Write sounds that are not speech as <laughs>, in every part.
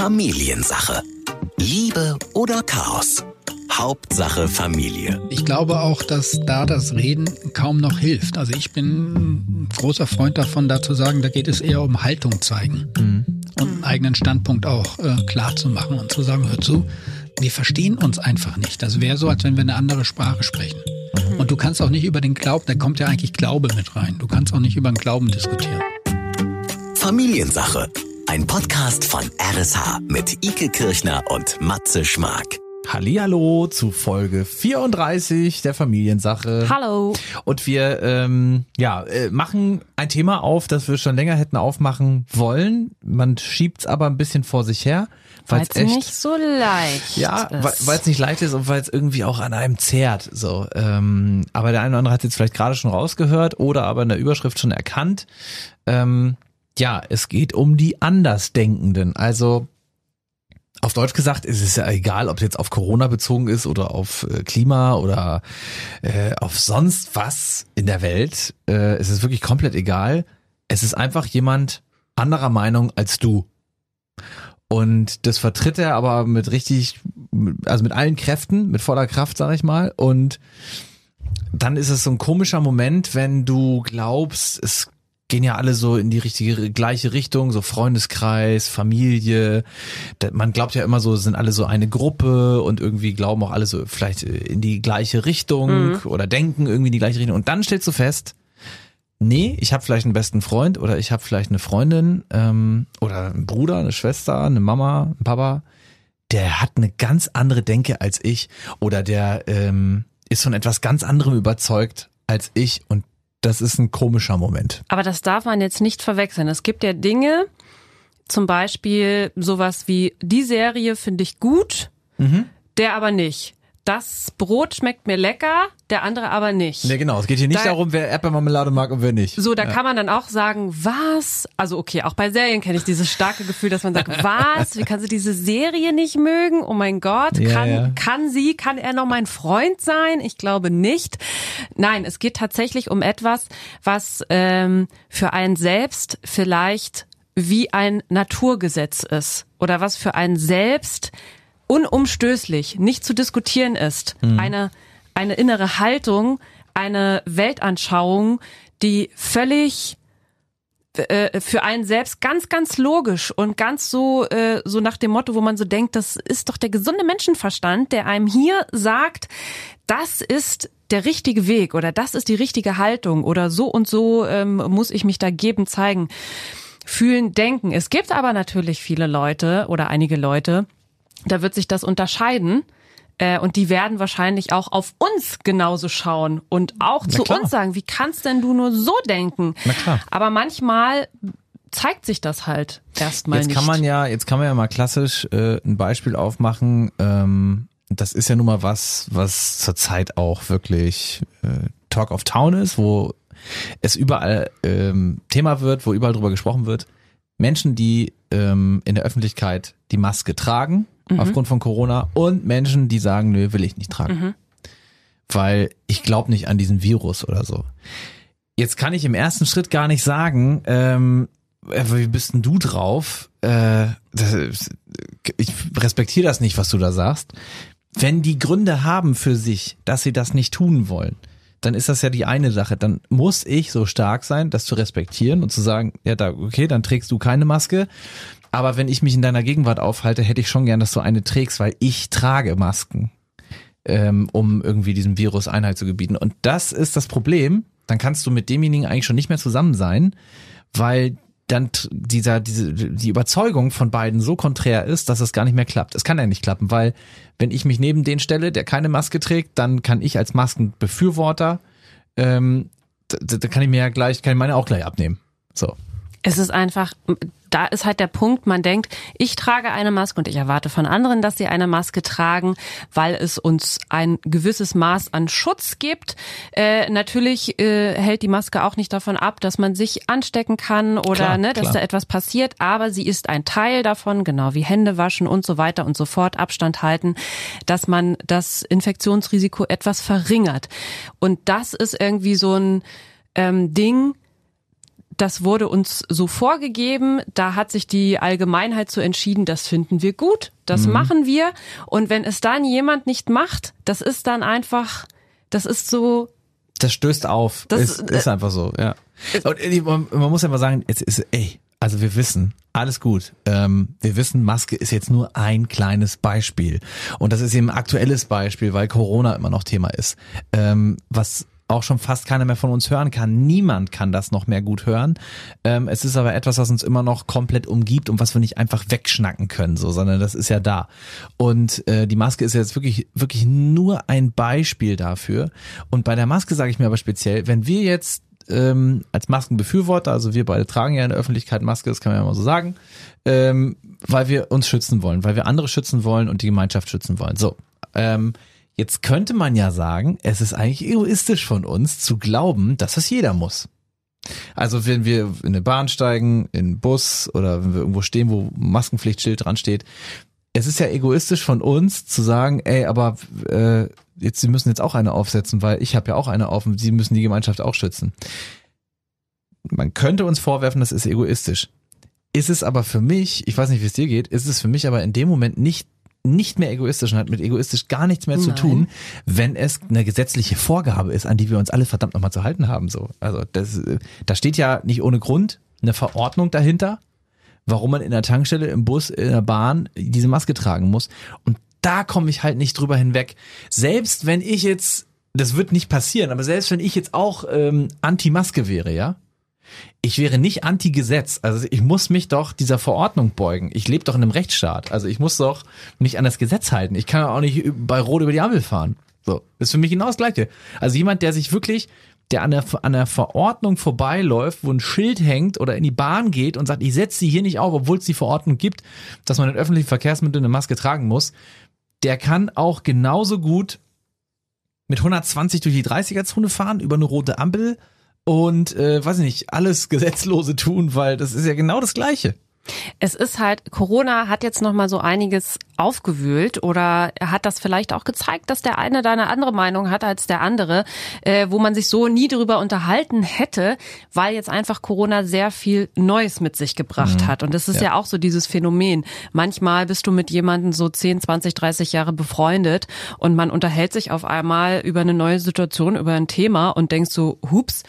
Familiensache. Liebe oder Chaos? Hauptsache Familie. Ich glaube auch, dass da das Reden kaum noch hilft. Also ich bin ein großer Freund davon, da zu sagen, da geht es eher um Haltung zeigen mhm. und einen eigenen Standpunkt auch äh, klar zu machen und zu sagen, hör zu, wir verstehen uns einfach nicht. Das wäre so, als wenn wir eine andere Sprache sprechen. Mhm. Und du kannst auch nicht über den Glauben, da kommt ja eigentlich Glaube mit rein. Du kannst auch nicht über den Glauben diskutieren. Familiensache. Ein Podcast von RSH mit Ike Kirchner und Matze Schmark. Hallihallo zu Folge 34 der Familiensache. Hallo. Und wir ähm, ja, äh, machen ein Thema auf, das wir schon länger hätten aufmachen wollen. Man schiebt es aber ein bisschen vor sich her. Weil es nicht so leicht ja, ist. weil es nicht leicht ist und weil es irgendwie auch an einem zehrt. So, ähm, aber der eine oder andere hat jetzt vielleicht gerade schon rausgehört oder aber in der Überschrift schon erkannt. Ähm, ja, es geht um die Andersdenkenden. Also auf Deutsch gesagt ist es ja egal, ob es jetzt auf Corona bezogen ist oder auf äh, Klima oder äh, auf sonst was in der Welt. Äh, es ist wirklich komplett egal. Es ist einfach jemand anderer Meinung als du. Und das vertritt er aber mit richtig, also mit allen Kräften, mit voller Kraft, sag ich mal. Und dann ist es so ein komischer Moment, wenn du glaubst, es gehen ja alle so in die richtige gleiche Richtung, so Freundeskreis, Familie. Man glaubt ja immer so, sind alle so eine Gruppe und irgendwie glauben auch alle so vielleicht in die gleiche Richtung mhm. oder denken irgendwie in die gleiche Richtung. Und dann stellst du fest, nee, ich habe vielleicht einen besten Freund oder ich habe vielleicht eine Freundin ähm, oder einen Bruder, eine Schwester, eine Mama, einen Papa, der hat eine ganz andere Denke als ich oder der ähm, ist von etwas ganz anderem überzeugt als ich und das ist ein komischer Moment. Aber das darf man jetzt nicht verwechseln. Es gibt ja Dinge, zum Beispiel sowas wie die Serie finde ich gut, mhm. der aber nicht das Brot schmeckt mir lecker, der andere aber nicht. Nee, genau. Es geht hier nicht da, darum, wer Erdbeermarmelade mag und wer nicht. So, da ja. kann man dann auch sagen, was? Also okay, auch bei Serien kenne ich dieses starke Gefühl, dass man sagt, <laughs> was? Wie kann sie diese Serie nicht mögen? Oh mein Gott, ja, kann, ja. kann sie, kann er noch mein Freund sein? Ich glaube nicht. Nein, es geht tatsächlich um etwas, was ähm, für einen selbst vielleicht wie ein Naturgesetz ist oder was für einen selbst unumstößlich, nicht zu diskutieren ist. Mhm. Eine, eine innere Haltung, eine Weltanschauung, die völlig äh, für einen selbst ganz, ganz logisch und ganz so, äh, so nach dem Motto, wo man so denkt, das ist doch der gesunde Menschenverstand, der einem hier sagt, das ist der richtige Weg oder das ist die richtige Haltung oder so und so ähm, muss ich mich da geben, zeigen, fühlen, denken. Es gibt aber natürlich viele Leute oder einige Leute, da wird sich das unterscheiden. Äh, und die werden wahrscheinlich auch auf uns genauso schauen und auch Na zu klar. uns sagen, wie kannst denn du nur so denken? Na klar. Aber manchmal zeigt sich das halt erstmal nicht. Jetzt kann man ja, jetzt kann man ja mal klassisch äh, ein Beispiel aufmachen. Ähm, das ist ja nun mal was, was zurzeit auch wirklich äh, Talk of Town ist, wo es überall ähm, Thema wird, wo überall drüber gesprochen wird. Menschen, die ähm, in der Öffentlichkeit die Maske tragen, mhm. aufgrund von Corona und Menschen, die sagen, nö, will ich nicht tragen. Mhm. Weil ich glaube nicht an diesen Virus oder so. Jetzt kann ich im ersten Schritt gar nicht sagen, ähm, äh, wie bist denn du drauf? Äh, das, ich respektiere das nicht, was du da sagst. Wenn die Gründe haben für sich, dass sie das nicht tun wollen, dann ist das ja die eine Sache. Dann muss ich so stark sein, das zu respektieren und zu sagen, ja, da, okay, dann trägst du keine Maske. Aber wenn ich mich in deiner Gegenwart aufhalte, hätte ich schon gern, dass du eine trägst, weil ich trage Masken, ähm, um irgendwie diesem Virus Einheit zu gebieten. Und das ist das Problem. Dann kannst du mit demjenigen eigentlich schon nicht mehr zusammen sein, weil dann dieser, diese, die Überzeugung von beiden so konträr ist, dass es gar nicht mehr klappt. Es kann ja nicht klappen, weil wenn ich mich neben den stelle, der keine Maske trägt, dann kann ich als Maskenbefürworter, ähm, da, da kann ich mir ja gleich, kann ich meine auch gleich abnehmen. So. Es ist einfach, da ist halt der Punkt, man denkt, ich trage eine Maske und ich erwarte von anderen, dass sie eine Maske tragen, weil es uns ein gewisses Maß an Schutz gibt. Äh, natürlich äh, hält die Maske auch nicht davon ab, dass man sich anstecken kann oder klar, ne, dass klar. da etwas passiert, aber sie ist ein Teil davon, genau wie Hände waschen und so weiter und so fort, Abstand halten, dass man das Infektionsrisiko etwas verringert. Und das ist irgendwie so ein ähm, Ding, das wurde uns so vorgegeben, da hat sich die Allgemeinheit so entschieden, das finden wir gut, das mhm. machen wir. Und wenn es dann jemand nicht macht, das ist dann einfach, das ist so. Das stößt auf. Das ist, ist einfach so, ja. Und man, man muss ja mal sagen, es ist, ey, also wir wissen, alles gut. Ähm, wir wissen, Maske ist jetzt nur ein kleines Beispiel. Und das ist eben ein aktuelles Beispiel, weil Corona immer noch Thema ist. Ähm, was auch schon fast keiner mehr von uns hören kann. Niemand kann das noch mehr gut hören. Ähm, es ist aber etwas, was uns immer noch komplett umgibt und was wir nicht einfach wegschnacken können, so, sondern das ist ja da. Und äh, die Maske ist jetzt wirklich, wirklich nur ein Beispiel dafür. Und bei der Maske sage ich mir aber speziell, wenn wir jetzt ähm, als Maskenbefürworter, also wir beide tragen ja in der Öffentlichkeit Maske, das kann man ja mal so sagen, ähm, weil wir uns schützen wollen, weil wir andere schützen wollen und die Gemeinschaft schützen wollen. So, ähm, Jetzt könnte man ja sagen, es ist eigentlich egoistisch von uns zu glauben, dass es jeder muss. Also wenn wir in eine Bahn steigen, in einen Bus oder wenn wir irgendwo stehen, wo Maskenpflichtschild dran steht, es ist ja egoistisch von uns zu sagen, ey, aber äh, jetzt Sie müssen jetzt auch eine aufsetzen, weil ich habe ja auch eine auf und Sie müssen die Gemeinschaft auch schützen. Man könnte uns vorwerfen, das ist egoistisch. Ist es aber für mich, ich weiß nicht, wie es dir geht, ist es für mich aber in dem Moment nicht nicht mehr egoistisch und hat mit egoistisch gar nichts mehr Nein. zu tun, wenn es eine gesetzliche Vorgabe ist, an die wir uns alle verdammt nochmal zu halten haben. So, also das, da steht ja nicht ohne Grund eine Verordnung dahinter, warum man in der Tankstelle, im Bus, in der Bahn diese Maske tragen muss. Und da komme ich halt nicht drüber hinweg. Selbst wenn ich jetzt, das wird nicht passieren, aber selbst wenn ich jetzt auch ähm, Anti-Maske wäre, ja, ich wäre nicht anti-Gesetz. Also ich muss mich doch dieser Verordnung beugen. Ich lebe doch in einem Rechtsstaat. Also ich muss doch mich an das Gesetz halten. Ich kann auch nicht bei Rot über die Ampel fahren. So, ist für mich genau das Gleiche. Also jemand, der sich wirklich, der an der, an der Verordnung vorbeiläuft, wo ein Schild hängt oder in die Bahn geht und sagt, ich setze sie hier nicht auf, obwohl es die Verordnung gibt, dass man in öffentlichen Verkehrsmitteln eine Maske tragen muss, der kann auch genauso gut mit 120 durch die 30er-Zone fahren, über eine rote Ampel und äh, weiß ich nicht, alles Gesetzlose tun, weil das ist ja genau das Gleiche. Es ist halt, Corona hat jetzt noch mal so einiges aufgewühlt oder hat das vielleicht auch gezeigt, dass der eine da eine andere Meinung hat als der andere, äh, wo man sich so nie drüber unterhalten hätte, weil jetzt einfach Corona sehr viel Neues mit sich gebracht mhm. hat. Und das ist ja. ja auch so dieses Phänomen. Manchmal bist du mit jemandem so 10, 20, 30 Jahre befreundet und man unterhält sich auf einmal über eine neue Situation, über ein Thema und denkst so, hups,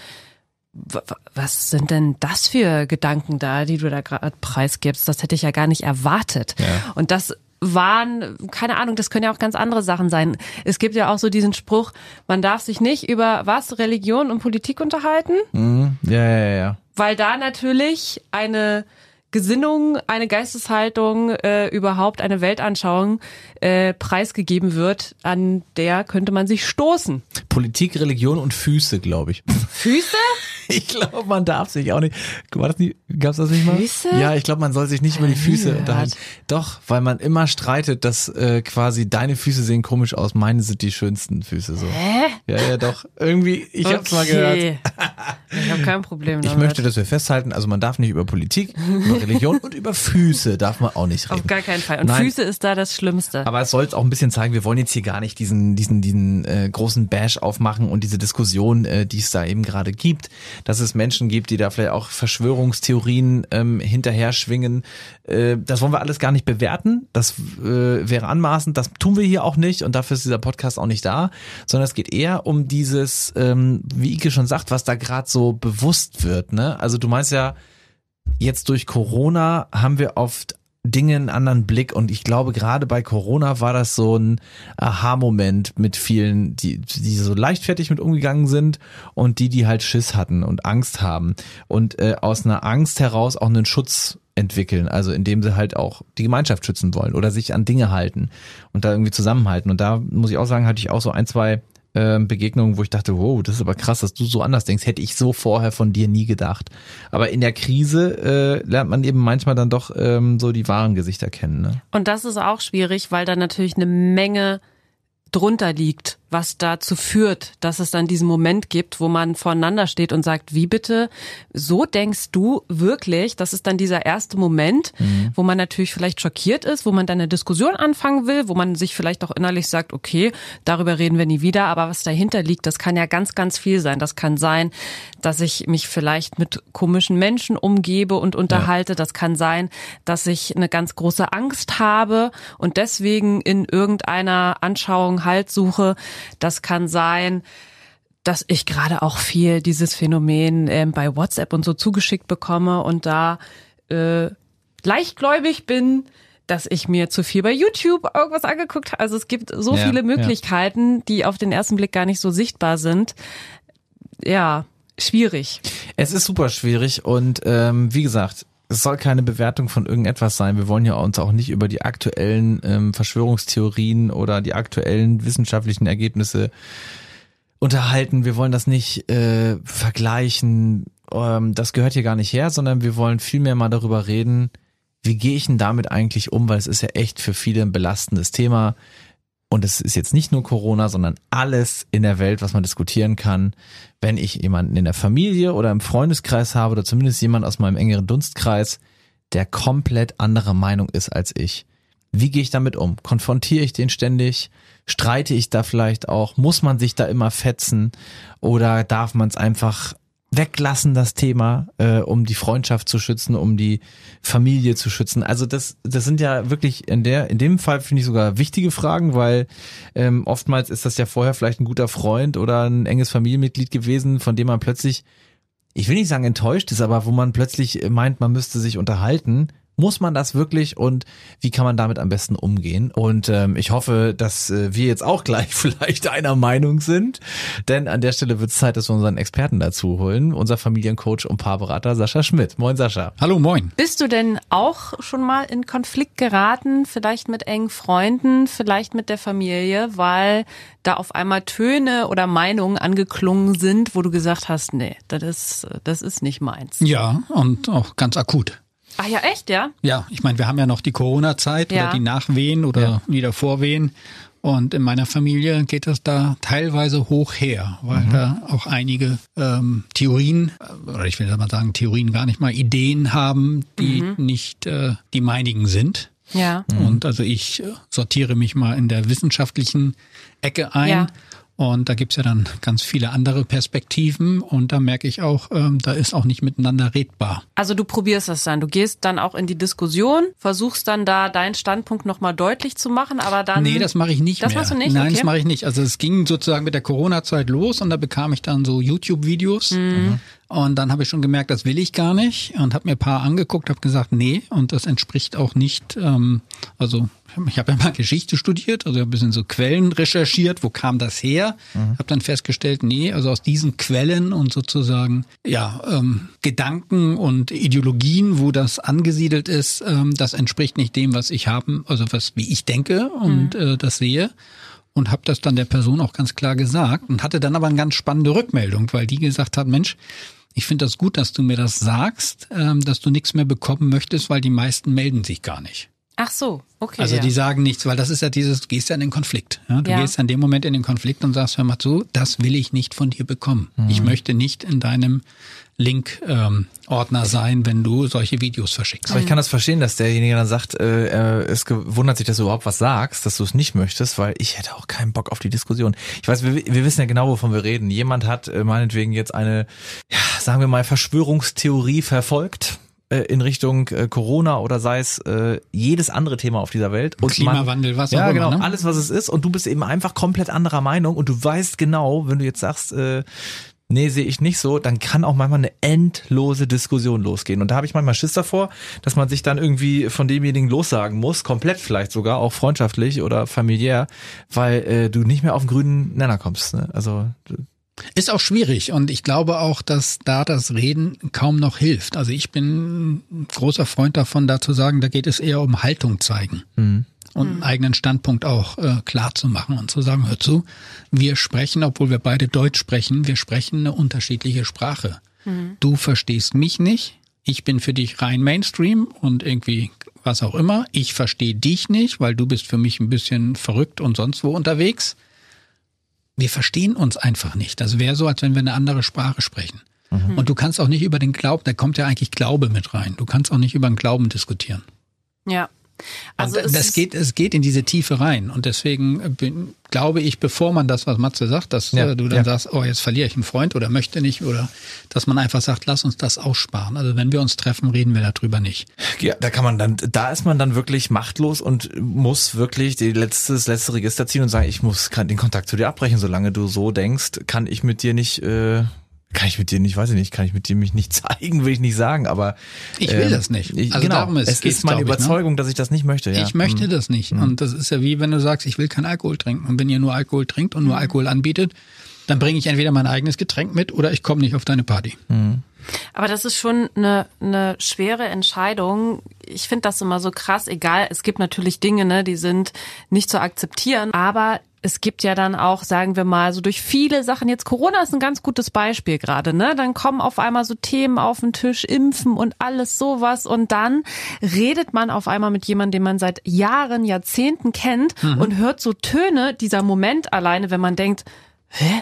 was sind denn das für Gedanken da, die du da gerade preisgibst? Das hätte ich ja gar nicht erwartet. Ja. Und das waren, keine Ahnung, das können ja auch ganz andere Sachen sein. Es gibt ja auch so diesen Spruch, man darf sich nicht über was, Religion und Politik unterhalten. Mhm. Ja, ja, ja. Weil da natürlich eine Gesinnung, eine Geisteshaltung, äh, überhaupt eine Weltanschauung äh, preisgegeben wird, an der könnte man sich stoßen. Politik, Religion und Füße, glaube ich. Füße? <laughs> <laughs> Ich glaube, man darf sich auch nicht. War das nicht, gab's das nicht mal? Füße? Ja, ich glaube, man soll sich nicht über die Füße unterhalten. Doch, weil man immer streitet, dass äh, quasi deine Füße sehen komisch aus, meine sind die schönsten Füße so. Hä? Ja, ja, doch. Irgendwie, ich okay. hab's mal gehört. ich habe kein Problem damit. Ich möchte, dass wir festhalten, also man darf nicht über Politik, über Religion und über Füße darf man auch nicht reden. Auf gar keinen Fall. Und Nein. Füße ist da das Schlimmste. Aber es soll auch ein bisschen zeigen, wir wollen jetzt hier gar nicht diesen, diesen, diesen äh, großen Bash aufmachen und diese Diskussion, äh, die es da eben gerade gibt, dass es Menschen gibt, die da vielleicht auch Verschwörungstheorien ähm, hinterher schwingen. Äh, das wollen wir alles gar nicht bewerten. Das äh, wäre anmaßend. Das tun wir hier auch nicht und dafür ist dieser Podcast auch nicht da, sondern es geht eher um dieses, ähm, wie Ike schon sagt, was da gerade so bewusst wird. Ne? Also du meinst ja, jetzt durch Corona haben wir oft Dinge einen anderen Blick. Und ich glaube gerade bei Corona war das so ein Aha-Moment mit vielen, die, die so leichtfertig mit umgegangen sind und die, die halt Schiss hatten und Angst haben und äh, aus einer Angst heraus auch einen Schutz entwickeln, also indem sie halt auch die Gemeinschaft schützen wollen oder sich an Dinge halten und da irgendwie zusammenhalten. Und da muss ich auch sagen, hatte ich auch so ein, zwei ähm, Begegnungen, wo ich dachte, wow, das ist aber krass, dass du so anders denkst. Hätte ich so vorher von dir nie gedacht. Aber in der Krise äh, lernt man eben manchmal dann doch ähm, so die wahren Gesichter kennen. Ne? Und das ist auch schwierig, weil da natürlich eine Menge drunter liegt, was dazu führt, dass es dann diesen Moment gibt, wo man voneinander steht und sagt, wie bitte, so denkst du wirklich? Das ist dann dieser erste Moment, mhm. wo man natürlich vielleicht schockiert ist, wo man dann eine Diskussion anfangen will, wo man sich vielleicht auch innerlich sagt, okay, darüber reden wir nie wieder, aber was dahinter liegt, das kann ja ganz, ganz viel sein. Das kann sein, dass ich mich vielleicht mit komischen Menschen umgebe und unterhalte. Ja. Das kann sein, dass ich eine ganz große Angst habe und deswegen in irgendeiner Anschauung Halt suche, das kann sein, dass ich gerade auch viel dieses Phänomen äh, bei WhatsApp und so zugeschickt bekomme und da äh, leichtgläubig bin, dass ich mir zu viel bei YouTube irgendwas angeguckt habe. Also es gibt so ja, viele Möglichkeiten, ja. die auf den ersten Blick gar nicht so sichtbar sind. Ja, schwierig. Es ist super schwierig und ähm, wie gesagt, es soll keine Bewertung von irgendetwas sein. Wir wollen ja uns auch nicht über die aktuellen ähm, Verschwörungstheorien oder die aktuellen wissenschaftlichen Ergebnisse unterhalten. Wir wollen das nicht äh, vergleichen. Ähm, das gehört hier gar nicht her, sondern wir wollen vielmehr mal darüber reden, wie gehe ich denn damit eigentlich um, weil es ist ja echt für viele ein belastendes Thema. Und es ist jetzt nicht nur Corona, sondern alles in der Welt, was man diskutieren kann. Wenn ich jemanden in der Familie oder im Freundeskreis habe oder zumindest jemand aus meinem engeren Dunstkreis, der komplett anderer Meinung ist als ich. Wie gehe ich damit um? Konfrontiere ich den ständig? Streite ich da vielleicht auch? Muss man sich da immer fetzen? Oder darf man es einfach weglassen, das Thema, äh, um die Freundschaft zu schützen, um die Familie zu schützen. Also das, das sind ja wirklich in der, in dem Fall finde ich sogar wichtige Fragen, weil ähm, oftmals ist das ja vorher vielleicht ein guter Freund oder ein enges Familienmitglied gewesen, von dem man plötzlich, ich will nicht sagen enttäuscht ist, aber wo man plötzlich meint, man müsste sich unterhalten muss man das wirklich und wie kann man damit am besten umgehen? Und ähm, ich hoffe, dass äh, wir jetzt auch gleich <laughs> vielleicht einer Meinung sind, denn an der Stelle wird es Zeit, dass wir unseren Experten dazu holen, unser Familiencoach und Paarberater Sascha Schmidt. Moin Sascha. Hallo, moin. Bist du denn auch schon mal in Konflikt geraten, vielleicht mit engen Freunden, vielleicht mit der Familie, weil da auf einmal Töne oder Meinungen angeklungen sind, wo du gesagt hast, nee, das ist, das ist nicht meins. Ja, und auch ganz akut. Ach ja, echt, ja? Ja, ich meine, wir haben ja noch die Corona-Zeit ja. oder die Nachwehen oder ja. wieder Vorwehen. Und in meiner Familie geht das da teilweise hoch her, weil mhm. da auch einige ähm, Theorien, oder ich will mal sagen, Theorien gar nicht mal, Ideen haben, die mhm. nicht äh, die meinigen sind. Ja. Und also ich äh, sortiere mich mal in der wissenschaftlichen Ecke ein. Ja. Und da gibt's ja dann ganz viele andere Perspektiven und da merke ich auch, ähm, da ist auch nicht miteinander redbar. Also du probierst das dann, du gehst dann auch in die Diskussion, versuchst dann da deinen Standpunkt nochmal deutlich zu machen, aber dann... Nee, das mache ich nicht das mehr. Machst du nicht? Nein, okay. das mache ich nicht. Also es ging sozusagen mit der Corona-Zeit los und da bekam ich dann so YouTube-Videos. Mhm. Und dann habe ich schon gemerkt, das will ich gar nicht und habe mir ein paar angeguckt, habe gesagt, nee, und das entspricht auch nicht, ähm, also ich habe ja mal Geschichte studiert, also ein bisschen so Quellen recherchiert, wo kam das her? Mhm. Habe dann festgestellt, nee, also aus diesen Quellen und sozusagen ja ähm, Gedanken und Ideologien, wo das angesiedelt ist, ähm, das entspricht nicht dem, was ich haben, also was wie ich denke und mhm. äh, das sehe und habe das dann der Person auch ganz klar gesagt und hatte dann aber eine ganz spannende Rückmeldung, weil die gesagt hat, Mensch, ich finde das gut, dass du mir das sagst, ähm, dass du nichts mehr bekommen möchtest, weil die meisten melden sich gar nicht. Ach so, okay. Also ja. die sagen nichts, weil das ist ja dieses, du gehst ja in den Konflikt. Ja? Du ja. gehst ja in dem Moment in den Konflikt und sagst, hör mal zu, das will ich nicht von dir bekommen. Mhm. Ich möchte nicht in deinem Link-Ordner ähm, sein, wenn du solche Videos verschickst. Aber ich kann das verstehen, dass derjenige dann sagt, äh, es wundert sich, dass du überhaupt was sagst, dass du es nicht möchtest, weil ich hätte auch keinen Bock auf die Diskussion. Ich weiß, wir, wir wissen ja genau, wovon wir reden. Jemand hat äh, meinetwegen jetzt eine, ja, sagen wir mal, Verschwörungstheorie verfolgt äh, in Richtung äh, Corona oder sei es äh, jedes andere Thema auf dieser Welt. Und Klimawandel, was ja, auch genau, immer, ne? alles was es ist und du bist eben einfach komplett anderer Meinung und du weißt genau, wenn du jetzt sagst, äh, nee, sehe ich nicht so, dann kann auch manchmal eine endlose Diskussion losgehen. Und da habe ich manchmal Schiss davor, dass man sich dann irgendwie von demjenigen lossagen muss, komplett vielleicht sogar, auch freundschaftlich oder familiär, weil äh, du nicht mehr auf den grünen Nenner kommst. Ne? Also ist auch schwierig und ich glaube auch, dass da das Reden kaum noch hilft. Also ich bin ein großer Freund davon, da zu sagen, da geht es eher um Haltung zeigen. Mhm. Und einen eigenen Standpunkt auch äh, klar zu machen und zu sagen, hör zu, wir sprechen, obwohl wir beide Deutsch sprechen, wir sprechen eine unterschiedliche Sprache. Mhm. Du verstehst mich nicht, ich bin für dich rein Mainstream und irgendwie was auch immer. Ich verstehe dich nicht, weil du bist für mich ein bisschen verrückt und sonst wo unterwegs wir verstehen uns einfach nicht. Das wäre so, als wenn wir eine andere Sprache sprechen. Mhm. Und du kannst auch nicht über den Glauben, da kommt ja eigentlich Glaube mit rein. Du kannst auch nicht über den Glauben diskutieren. Ja. Also und das geht, es geht in diese Tiefe rein. Und deswegen bin, glaube ich, bevor man das, was Matze sagt, dass ja, äh, du dann ja. sagst, oh, jetzt verliere ich einen Freund oder möchte nicht, oder dass man einfach sagt, lass uns das aussparen. Also wenn wir uns treffen, reden wir darüber nicht. Ja, da kann man dann, da ist man dann wirklich machtlos und muss wirklich die letzte, das letzte Register ziehen und sagen, ich muss den Kontakt zu dir abbrechen. Solange du so denkst, kann ich mit dir nicht äh, kann ich mit dir nicht, weiß ich nicht, kann ich mit dir mich nicht <laughs> zeigen, will ich nicht sagen, aber ich will ähm, das nicht. Ich, also genau, darum ist, es ist meine Überzeugung, ich, ne? dass ich das nicht möchte. Ja. Ich möchte mhm. das nicht. Mhm. Und das ist ja wie wenn du sagst, ich will kein Alkohol trinken. Und wenn ihr nur Alkohol trinkt und nur mhm. Alkohol anbietet, dann bringe ich entweder mein eigenes Getränk mit oder ich komme nicht auf deine Party. Mhm. Aber das ist schon eine, eine schwere Entscheidung. Ich finde das immer so krass, egal, es gibt natürlich Dinge, ne, die sind nicht zu akzeptieren, aber es gibt ja dann auch, sagen wir mal, so durch viele Sachen, jetzt Corona ist ein ganz gutes Beispiel gerade, ne? Dann kommen auf einmal so Themen auf den Tisch, Impfen und alles sowas und dann redet man auf einmal mit jemandem, den man seit Jahren, Jahrzehnten kennt mhm. und hört so Töne, dieser Moment alleine, wenn man denkt, hä?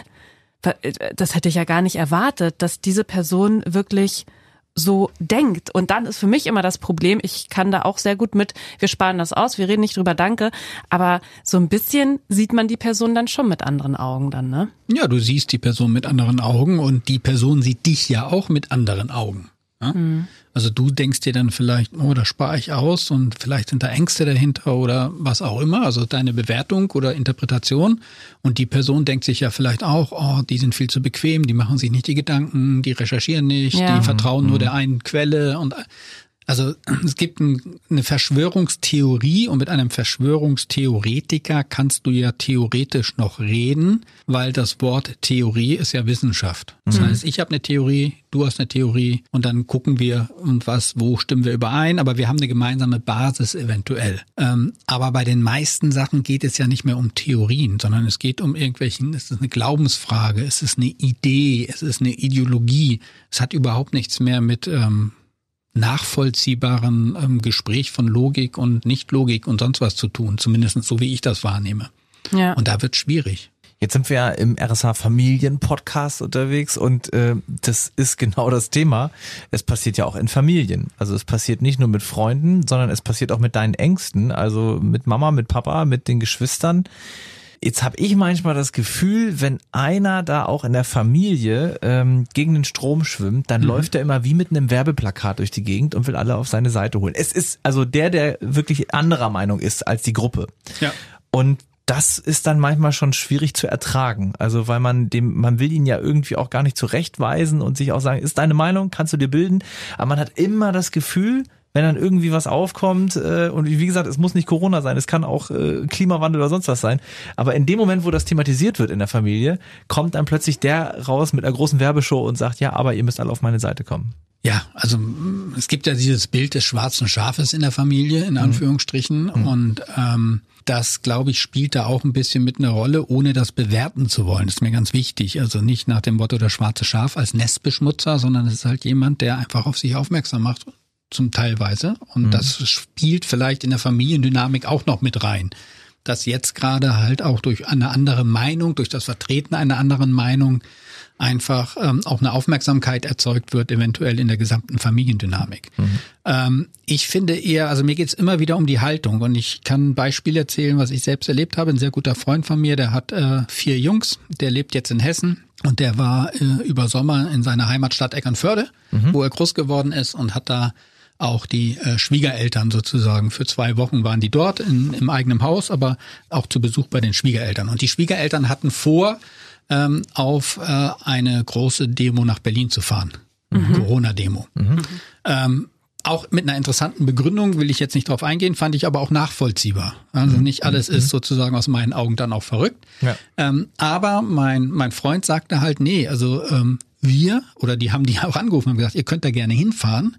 Das hätte ich ja gar nicht erwartet, dass diese Person wirklich so denkt. Und dann ist für mich immer das Problem, ich kann da auch sehr gut mit, wir sparen das aus, wir reden nicht drüber, danke. Aber so ein bisschen sieht man die Person dann schon mit anderen Augen dann, ne? Ja, du siehst die Person mit anderen Augen und die Person sieht dich ja auch mit anderen Augen. Ja? Mhm. Also du denkst dir dann vielleicht, oh, da spare ich aus und vielleicht sind da Ängste dahinter oder was auch immer, also deine Bewertung oder Interpretation. Und die Person denkt sich ja vielleicht auch, oh, die sind viel zu bequem, die machen sich nicht die Gedanken, die recherchieren nicht, ja. die vertrauen nur mhm. der einen Quelle und also <clears throat> es gibt ein, eine Verschwörungstheorie und mit einem Verschwörungstheoretiker kannst du ja theoretisch noch reden, weil das Wort Theorie ist ja Wissenschaft. Das mhm. heißt, ich habe eine Theorie, du hast eine Theorie und dann gucken wir und was, wo stimmen wir überein, aber wir haben eine gemeinsame Basis eventuell. Ähm, aber bei den meisten Sachen geht es ja nicht mehr um Theorien, sondern es geht um irgendwelchen, es ist eine Glaubensfrage, es ist eine Idee, es ist eine Ideologie. Es hat überhaupt nichts mehr mit ähm, nachvollziehbaren ähm, Gespräch von Logik und Nicht-Logik und sonst was zu tun, zumindest so wie ich das wahrnehme. Ja. Und da wird schwierig. Jetzt sind wir ja im RSH Familien Podcast unterwegs und äh, das ist genau das Thema. Es passiert ja auch in Familien. Also es passiert nicht nur mit Freunden, sondern es passiert auch mit deinen Ängsten, also mit Mama, mit Papa, mit den Geschwistern. Jetzt habe ich manchmal das Gefühl, wenn einer da auch in der Familie ähm, gegen den Strom schwimmt, dann mhm. läuft er immer wie mit einem Werbeplakat durch die Gegend und will alle auf seine Seite holen. Es ist also der, der wirklich anderer Meinung ist als die Gruppe. Ja. Und das ist dann manchmal schon schwierig zu ertragen. Also weil man dem, man will ihn ja irgendwie auch gar nicht zurechtweisen und sich auch sagen, ist deine Meinung, kannst du dir bilden. Aber man hat immer das Gefühl, wenn dann irgendwie was aufkommt, äh, und wie gesagt, es muss nicht Corona sein, es kann auch äh, Klimawandel oder sonst was sein, aber in dem Moment, wo das thematisiert wird in der Familie, kommt dann plötzlich der raus mit einer großen Werbeshow und sagt, ja, aber ihr müsst alle auf meine Seite kommen. Ja, also es gibt ja dieses Bild des schwarzen Schafes in der Familie, in mhm. Anführungsstrichen, mhm. und ähm, das, glaube ich, spielt da auch ein bisschen mit einer Rolle, ohne das bewerten zu wollen. Das ist mir ganz wichtig. Also nicht nach dem Motto das schwarze Schaf als Nestbeschmutzer, sondern es ist halt jemand, der einfach auf sich aufmerksam macht zum Teilweise. Und mhm. das spielt vielleicht in der Familiendynamik auch noch mit rein. Dass jetzt gerade halt auch durch eine andere Meinung, durch das Vertreten einer anderen Meinung einfach ähm, auch eine Aufmerksamkeit erzeugt wird, eventuell in der gesamten Familiendynamik. Mhm. Ähm, ich finde eher, also mir geht's immer wieder um die Haltung und ich kann ein Beispiel erzählen, was ich selbst erlebt habe. Ein sehr guter Freund von mir, der hat äh, vier Jungs, der lebt jetzt in Hessen und der war äh, über Sommer in seiner Heimatstadt Eckernförde, mhm. wo er groß geworden ist und hat da auch die äh, Schwiegereltern sozusagen. Für zwei Wochen waren die dort in, im eigenen Haus, aber auch zu Besuch bei den Schwiegereltern. Und die Schwiegereltern hatten vor, ähm, auf äh, eine große Demo nach Berlin zu fahren. Mhm. Corona-Demo. Mhm. Ähm, auch mit einer interessanten Begründung will ich jetzt nicht drauf eingehen, fand ich aber auch nachvollziehbar. Also mhm. nicht alles mhm. ist sozusagen aus meinen Augen dann auch verrückt. Ja. Ähm, aber mein, mein Freund sagte halt, nee, also ähm, wir, oder die haben die <laughs> auch angerufen und gesagt, ihr könnt da gerne hinfahren,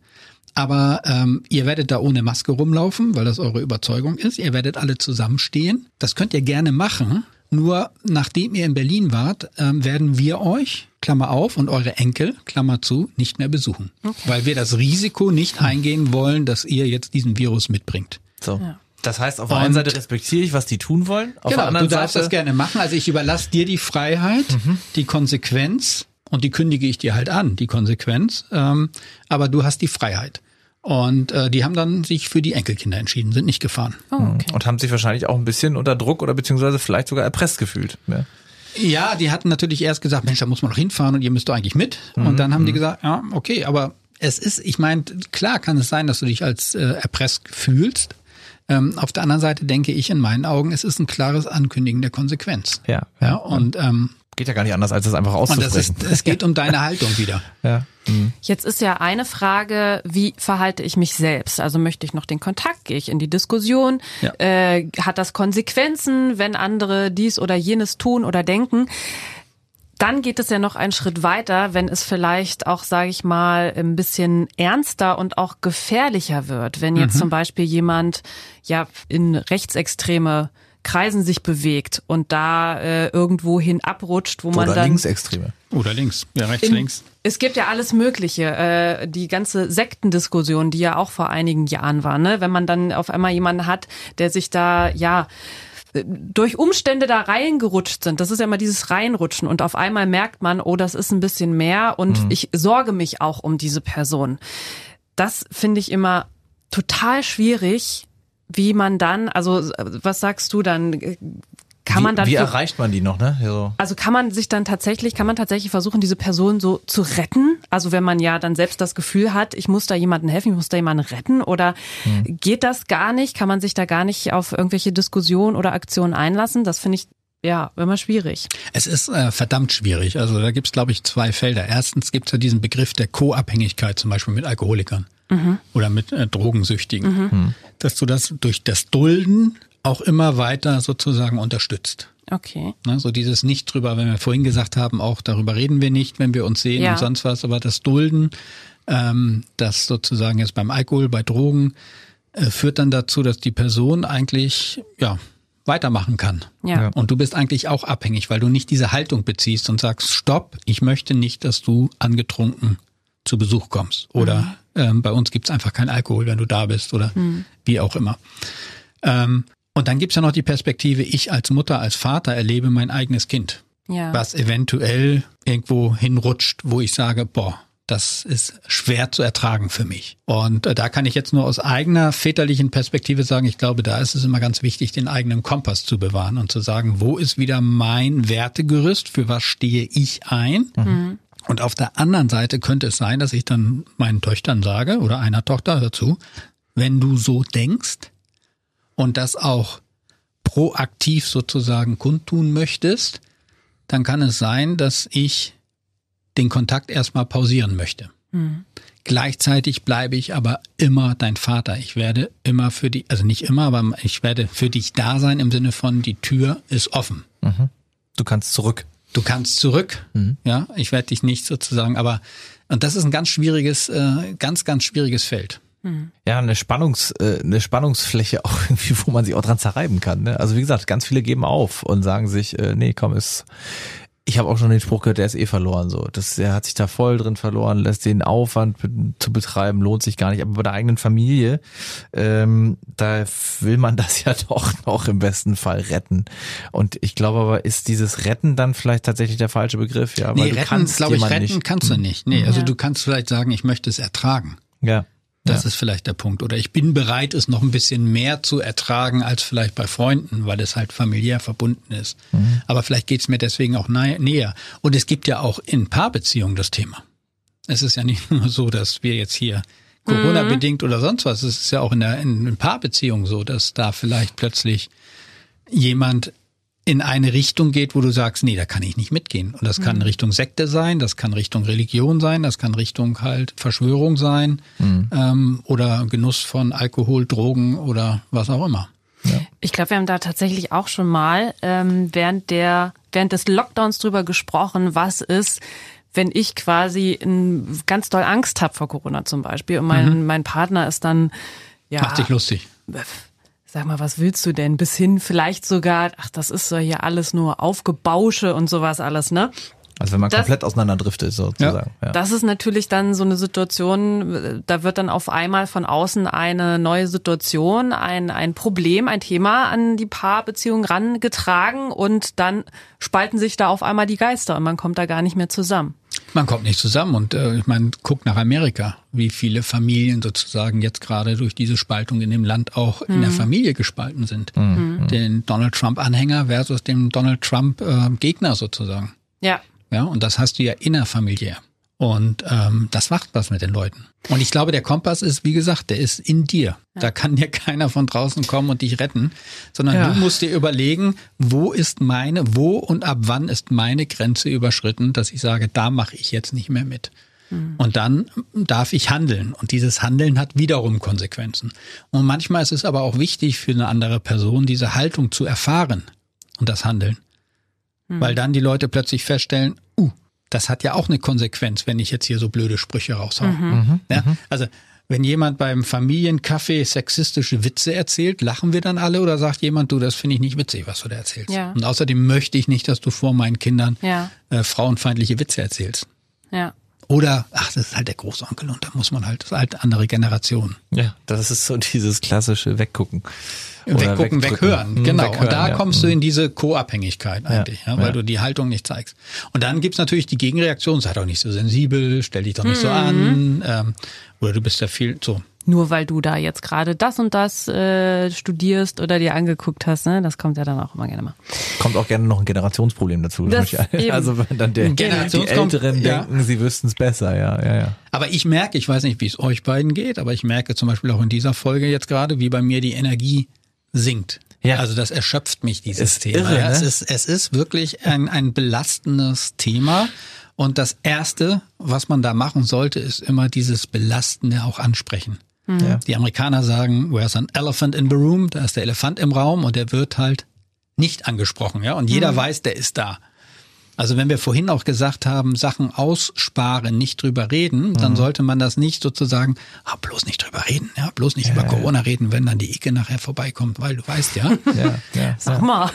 aber ähm, ihr werdet da ohne Maske rumlaufen, weil das eure Überzeugung ist. Ihr werdet alle zusammenstehen. Das könnt ihr gerne machen. Nur nachdem ihr in Berlin wart, ähm, werden wir euch, Klammer auf, und eure Enkel, Klammer zu, nicht mehr besuchen. Okay. Weil wir das Risiko nicht eingehen wollen, dass ihr jetzt diesen Virus mitbringt. So. Ja. Das heißt, auf der einen Seite respektiere ich, was die tun wollen. Auf genau, der anderen du darfst Seite, das gerne machen. Also ich überlasse dir die Freiheit, Mhm. die Konsequenz und die kündige ich dir halt an, die Konsequenz. Ähm, aber du hast die Freiheit. Und äh, die haben dann sich für die Enkelkinder entschieden, sind nicht gefahren. Oh, okay. Und haben sich wahrscheinlich auch ein bisschen unter Druck oder beziehungsweise vielleicht sogar erpresst gefühlt. Ja. Ja, die hatten natürlich erst gesagt, Mensch, da muss man doch hinfahren und ihr müsst doch eigentlich mit. Und dann haben die gesagt, ja, okay, aber es ist, ich meine, klar kann es sein, dass du dich als äh, erpresst fühlst. Ähm, auf der anderen Seite denke ich in meinen Augen, es ist ein klares Ankündigen der Konsequenz. Ja. Ja, und, ähm, Geht ja gar nicht anders, als das einfach und auszusprechen. ist, es geht <laughs> um deine Haltung wieder. ja. Mhm. Jetzt ist ja eine Frage, wie verhalte ich mich selbst? Also möchte ich noch den Kontakt, gehe ich in die Diskussion? Ja. Äh, hat das Konsequenzen, wenn andere dies oder jenes tun oder denken? Dann geht es ja noch einen Schritt weiter, wenn es vielleicht auch, sage ich mal, ein bisschen ernster und auch gefährlicher wird. Wenn jetzt zum Beispiel jemand ja in rechtsextreme Kreisen sich bewegt und da äh, irgendwo hin abrutscht, wo man Oder dann Linksextreme. Oder links, ja, rechts, in- links. Es gibt ja alles Mögliche. Äh, die ganze Sektendiskussion, die ja auch vor einigen Jahren war, ne? Wenn man dann auf einmal jemanden hat, der sich da, ja, durch Umstände da reingerutscht sind. Das ist ja immer dieses Reinrutschen und auf einmal merkt man, oh, das ist ein bisschen mehr und ich sorge mich auch um diese Person. Das finde ich immer total schwierig, wie man dann, also äh, was sagst du dann? Kann wie, man dann wie erreicht man die noch, ne? So. also kann man sich dann tatsächlich, kann man tatsächlich versuchen, diese Person so zu retten? Also wenn man ja dann selbst das Gefühl hat, ich muss da jemanden helfen, ich muss da jemanden retten oder geht das gar nicht? Kann man sich da gar nicht auf irgendwelche Diskussionen oder Aktionen einlassen? Das finde ich ja immer schwierig. Es ist äh, verdammt schwierig. Also da gibt es, glaube ich, zwei Felder. Erstens gibt es ja diesen Begriff der Co-Abhängigkeit, zum Beispiel mit Alkoholikern oder mit äh, Drogensüchtigen, dass du das durch das Dulden auch immer weiter sozusagen unterstützt. Okay. Ne, so dieses nicht drüber, wenn wir vorhin gesagt haben, auch darüber reden wir nicht, wenn wir uns sehen Ja. und sonst was, aber das Dulden, ähm, das sozusagen jetzt beim Alkohol, bei Drogen, äh, führt dann dazu, dass die Person eigentlich ja weitermachen kann. Ja. Und du bist eigentlich auch abhängig, weil du nicht diese Haltung beziehst und sagst, stopp, ich möchte nicht, dass du angetrunken zu Besuch kommst. Oder ähm, bei uns gibt's einfach keinen Alkohol, wenn du da bist oder wie auch immer. Ähm, und dann gibt's ja noch die Perspektive, ich als Mutter, als Vater erlebe mein eigenes Kind, Ja. was eventuell irgendwo hinrutscht, wo ich sage, boah, das ist schwer zu ertragen für mich. Und äh, da kann ich jetzt nur aus eigener väterlichen Perspektive sagen, ich glaube, da ist es immer ganz wichtig, den eigenen Kompass zu bewahren und zu sagen, wo ist wieder mein Wertegerüst, für was stehe ich ein? Und auf der anderen Seite könnte es sein, dass ich dann meinen Töchtern sage oder einer Tochter dazu, wenn du so denkst und das auch proaktiv sozusagen kundtun möchtest, dann kann es sein, dass ich den Kontakt erstmal pausieren möchte. Gleichzeitig bleibe ich aber immer dein Vater. Ich werde immer für die, also nicht immer, aber ich werde für dich da sein im Sinne von die Tür ist offen. Du kannst zurück. Du kannst zurück. Ja, ich werde dich nicht sozusagen, aber und das ist ein ganz schwieriges, äh, ganz, ganz schwieriges Feld. Ja, eine Spannungs, äh, eine Spannungsfläche auch <laughs> irgendwie, wo man sich auch dran zerreiben kann. Ne? Also wie gesagt, ganz viele geben auf und sagen sich, äh, nee, komm, ist. Ich habe auch schon den Spruch gehört, der ist eh verloren. So, das, der hat sich da voll drin verloren, lässt den Aufwand zu betreiben, lohnt sich gar nicht. Aber bei der eigenen Familie, ähm, da will man <laughs> das ja doch noch im besten Fall retten. Und ich glaube aber, ist dieses Retten dann vielleicht tatsächlich der falsche Begriff? Ja, weil Nee, du retten, kannst glaube ich, retten nicht. kannst du nicht. Nee, also Ja. du kannst vielleicht sagen, ich möchte es ertragen. Ja. Das ja. ist vielleicht der Punkt. Oder ich bin bereit, es noch ein bisschen mehr zu ertragen als vielleicht bei Freunden, weil es halt familiär verbunden ist. Mhm. Aber vielleicht geht's mir deswegen auch näher. Und es gibt ja auch in Paarbeziehungen das Thema. Es ist ja nicht <laughs> nur so, dass wir jetzt hier Corona-bedingt oder sonst was. Es ist ja auch in der in, in Paarbeziehungen so, dass da vielleicht plötzlich jemand in eine Richtung geht, wo du sagst, nee, da kann ich nicht mitgehen. Und das kann Richtung Sekte sein, das kann Richtung Religion sein, das kann Richtung halt Verschwörung sein ähm, oder Genuss von Alkohol, Drogen oder was auch immer. Ich glaube, wir haben da tatsächlich auch schon mal ähm, während der während des Lockdowns drüber gesprochen, was ist, wenn ich quasi n, ganz doll Angst habe vor Corona zum Beispiel und mein mein Partner ist dann ja Macht sich lustig. Sag mal, was willst du denn? Bis hin vielleicht sogar, ach, das ist so hier alles nur Aufgebausche und sowas alles, ne? Also wenn man das, komplett auseinanderdriftet sozusagen. Ja. Ja. Das ist natürlich dann so eine Situation, da wird dann auf einmal von außen eine neue Situation, ein, ein Problem, ein Thema an die Paarbeziehung rangetragen und dann spalten sich da auf einmal die Geister und man kommt da gar nicht mehr zusammen. Man kommt nicht zusammen und äh, ich meine, guck nach Amerika, wie viele Familien sozusagen jetzt gerade durch diese Spaltung in dem Land auch mhm. in der mhm. Familie gespalten sind. Mhm. Den Donald Trump-Anhänger versus dem Donald Trump-Gegner äh, sozusagen. Ja. Ja, und das hast du ja innerfamiliär. Und ähm, das macht was mit den Leuten. Und ich glaube, der Kompass ist, wie gesagt, der ist in dir. Ja. Da kann dir <laughs> keiner von draußen kommen und dich retten, sondern ja. du musst dir überlegen, wo ist meine, wo und ab wann ist meine Grenze überschritten, dass ich sage, da mache ich jetzt nicht mehr mit. Mhm. Und dann darf ich handeln. Und dieses Handeln hat wiederum Konsequenzen. Und manchmal ist es aber auch wichtig für eine andere Person, diese Haltung zu erfahren und das Handeln. Mhm. Weil dann die Leute plötzlich feststellen, das hat ja auch eine Konsequenz, wenn ich jetzt hier so blöde Sprüche raushau. Mhm. mhm. Ja? Mhm. Also wenn jemand beim Familienkaffee sexistische Witze erzählt, lachen wir dann alle oder sagt jemand, du, das finde ich nicht witzig, was du da erzählst. Ja. Und außerdem möchte ich nicht, dass du vor meinen Kindern ja. äh, frauenfeindliche Witze erzählst. Ja. Oder, ach, das ist halt der Großonkel und da muss man halt, das ist halt andere Generation. Ja, das ist so dieses klassische Weggucken. Weggucken, weghören. Mhm, genau. Weghören, und da ja. kommst du in diese Co-Abhängigkeit eigentlich, ja, ja weil du die Haltung nicht zeigst. Und dann gibt's natürlich die Gegenreaktion, sei doch nicht so sensibel, stell dich doch nicht mhm. so an, ähm, oder du bist ja viel so nur weil du da jetzt gerade das und das äh, studierst oder dir angeguckt hast, ne? Das kommt ja dann auch immer gerne mal. Kommt auch gerne noch ein Generationsproblem dazu. Das also wenn dann der, die Älteren ja. denken, sie wüssten es besser, ja, ja, ja. Aber ich merke, ich weiß nicht, wie es euch beiden geht, aber ich merke zum Beispiel auch in dieser Folge jetzt gerade, wie bei mir die Energie sinkt. Ja. Also das erschöpft mich, dieses ist Thema. Irre, ne? es, ist, es ist wirklich ein, ein belastendes Thema. Und das Erste, was man da machen sollte, ist immer dieses Belastende auch ansprechen. Mhm. Die Amerikaner sagen, where's an elephant in the room? Da ist der Elefant im Raum und der wird halt nicht angesprochen, ja. Und jeder mhm. weiß, der ist da. Also wenn wir vorhin auch gesagt haben, Sachen aussparen, nicht drüber reden, dann mhm. sollte man das nicht sozusagen, ah, bloß nicht drüber reden, ja, bloß nicht ja, über Corona ja. reden, wenn dann die Icke nachher vorbeikommt, weil du weißt ja. <laughs> ja, ja Sag mal.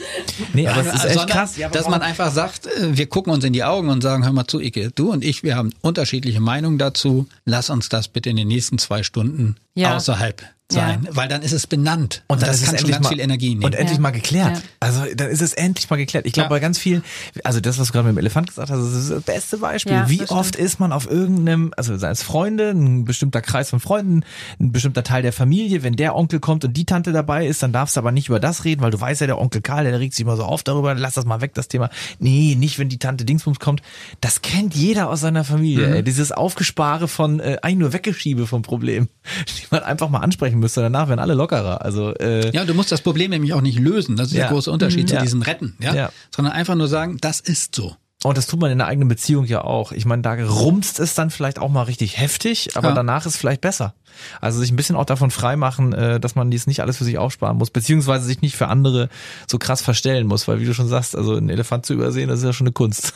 <laughs> nee, aber es ist echt krass. dass man einfach sagt, äh, wir gucken uns in die Augen und sagen, hör mal zu, Icke, du und ich, wir haben unterschiedliche Meinungen dazu. Lass uns das bitte in den nächsten zwei Stunden außerhalb sein, ja. weil dann ist es benannt und, und das kann schon ganz mal, viel Energie nehmen. Und endlich ja. mal geklärt. Ja. Also dann ist es endlich mal geklärt. Ich glaube bei ganz vielen, also das, was du gerade mit dem Elefant gesagt hast, das ist das beste Beispiel. Wie oft ist man auf irgendeinem, also sei es Freunde, ein bestimmter Kreis von Freunden, ein bestimmter Teil der Familie, wenn der Onkel kommt und die Tante dabei ist, dann darfst du aber nicht über das reden, weil du weißt ja, der Onkel Karl, der regt sich immer so auf darüber, lass das mal weg, das Thema. Nee, nicht, wenn die Tante Dingsbums kommt. Das kennt jeder aus seiner Familie. Mhm. Dieses Aufgespare von äh, eigentlich nur Weggeschiebe vom Problem, <laughs> die man einfach mal ansprechen müsste. Danach werden alle lockerer. Also äh, ja, du musst das Problem nämlich auch nicht lösen. Das ist ja. der große Unterschied mhm, zu ja. diesen Retten, ja? ja, sondern einfach nur sagen, das ist so. Und das tut man in der eigenen Beziehung ja auch. Ich meine, da rumst es dann vielleicht auch mal richtig heftig, aber ja. danach ist vielleicht besser. Also sich ein bisschen auch davon freimachen, äh, dass man dies nicht alles für sich aufsparen muss, beziehungsweise sich nicht für andere so krass verstellen muss, weil wie du schon sagst, also einen Elefant zu übersehen, das ist ja schon eine Kunst.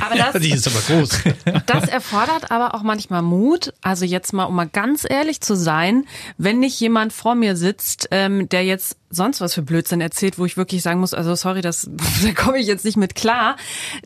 Aber das, <laughs> die ist aber groß. Das erfordert aber auch manchmal Mut. Also jetzt mal, um mal ganz ehrlich zu sein, wenn nicht jemand vor mir sitzt, ähm, der jetzt sonst was für Blödsinn erzählt, wo ich wirklich sagen muss, also sorry, das, <laughs> da komme ich jetzt nicht mit klar,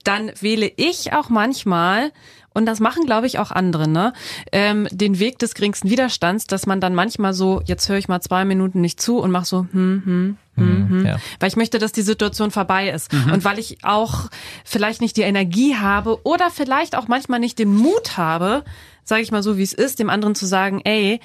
dann wähle ich auch manchmal und das machen, glaube ich, auch andere, ne? Ähm, den Weg des geringsten Widerstands, dass man dann manchmal so, jetzt höre ich mal zwei Minuten nicht zu und mach so, hm, hm, hm, hm. Ja. Weil ich möchte, dass die Situation vorbei ist. Mhm. Und weil ich auch vielleicht nicht die Energie habe oder vielleicht auch manchmal nicht den Mut habe, sage ich mal so, wie es ist, dem anderen zu sagen, ey,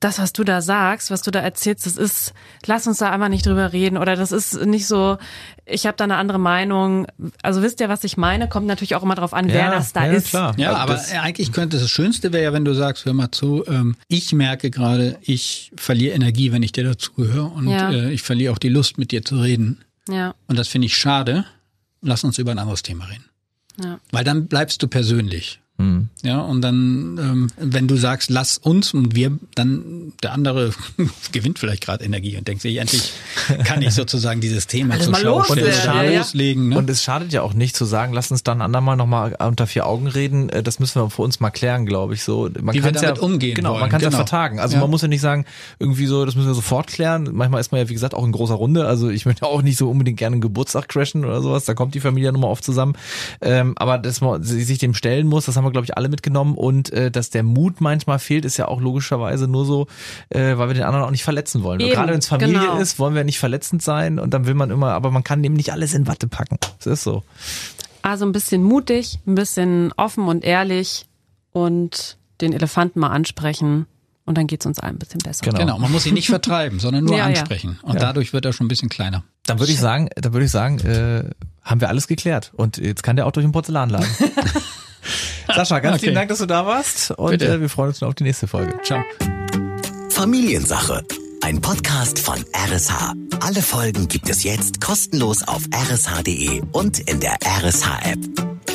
das, was du da sagst, was du da erzählst, das ist, lass uns da einfach nicht drüber reden oder das ist nicht so, ich habe da eine andere Meinung. Also wisst ihr, was ich meine? Kommt natürlich auch immer darauf an, ja, wer das da ja, ist. Klar. Ja, aber eigentlich könnte das Schönste wäre ja, wenn du sagst, hör mal zu, ähm, ich merke gerade, ich verliere Energie, wenn ich dir dazu höre und ja. äh, ich verliere auch die Lust, mit dir zu reden. Ja. Und das finde ich schade. Lass uns über ein anderes Thema reden. Ja. Weil dann bleibst du persönlich. Mhm. Ja, und dann, ähm, wenn du sagst, lass uns und wir, dann der andere <laughs> gewinnt vielleicht gerade Energie und denkt sich, endlich kann ich sozusagen dieses Thema zur Schau und es schadet, loslegen. Ne? Und es schadet ja auch nicht zu sagen, lass uns dann andermal nochmal unter vier Augen reden. Äh, das müssen wir für uns mal klären, glaube ich. So, man Wie wir damit ja, umgehen Genau, wollen. man kann es genau. ja vertagen. Also ja. man muss ja nicht sagen, irgendwie so, das müssen wir sofort klären. Manchmal ist man ja, wie gesagt, auch in großer Runde. Also ich möchte auch nicht so unbedingt gerne einen Geburtstag crashen oder sowas. Da kommt die Familie nochmal oft zusammen. Ähm, aber dass man sich dem stellen muss, das haben wir, glaube ich, alle mitgenommen. Und äh, dass der Mut manchmal fehlt, ist ja auch logischerweise nur so, äh, weil wir den anderen auch nicht verletzen wollen. Eben, Gerade wenn es Familie genau. ist, wollen wir nicht verletzend sein und dann will man immer, aber man kann eben nicht alles in Watte packen. Das ist so. Also ein bisschen mutig, ein bisschen offen und ehrlich und den Elefanten mal ansprechen. Und dann geht's uns allen ein bisschen besser. Genau, genau man muss ihn nicht vertreiben, sondern nur <laughs> ja, ansprechen. Ja. Und ja. dadurch wird er schon ein bisschen kleiner. Dann würde ich sagen, dann würde ich sagen, äh, haben wir alles geklärt. Und jetzt kann der auch durch den Porzellanladen. <laughs> Sascha, ganz okay. vielen Dank, dass du da warst. Und äh, wir freuen uns schon auf die nächste Folge. Ciao. Familiensache. Ein Podcast von RSH. Alle Folgen gibt es jetzt kostenlos auf rsh.de und in der RSH-App.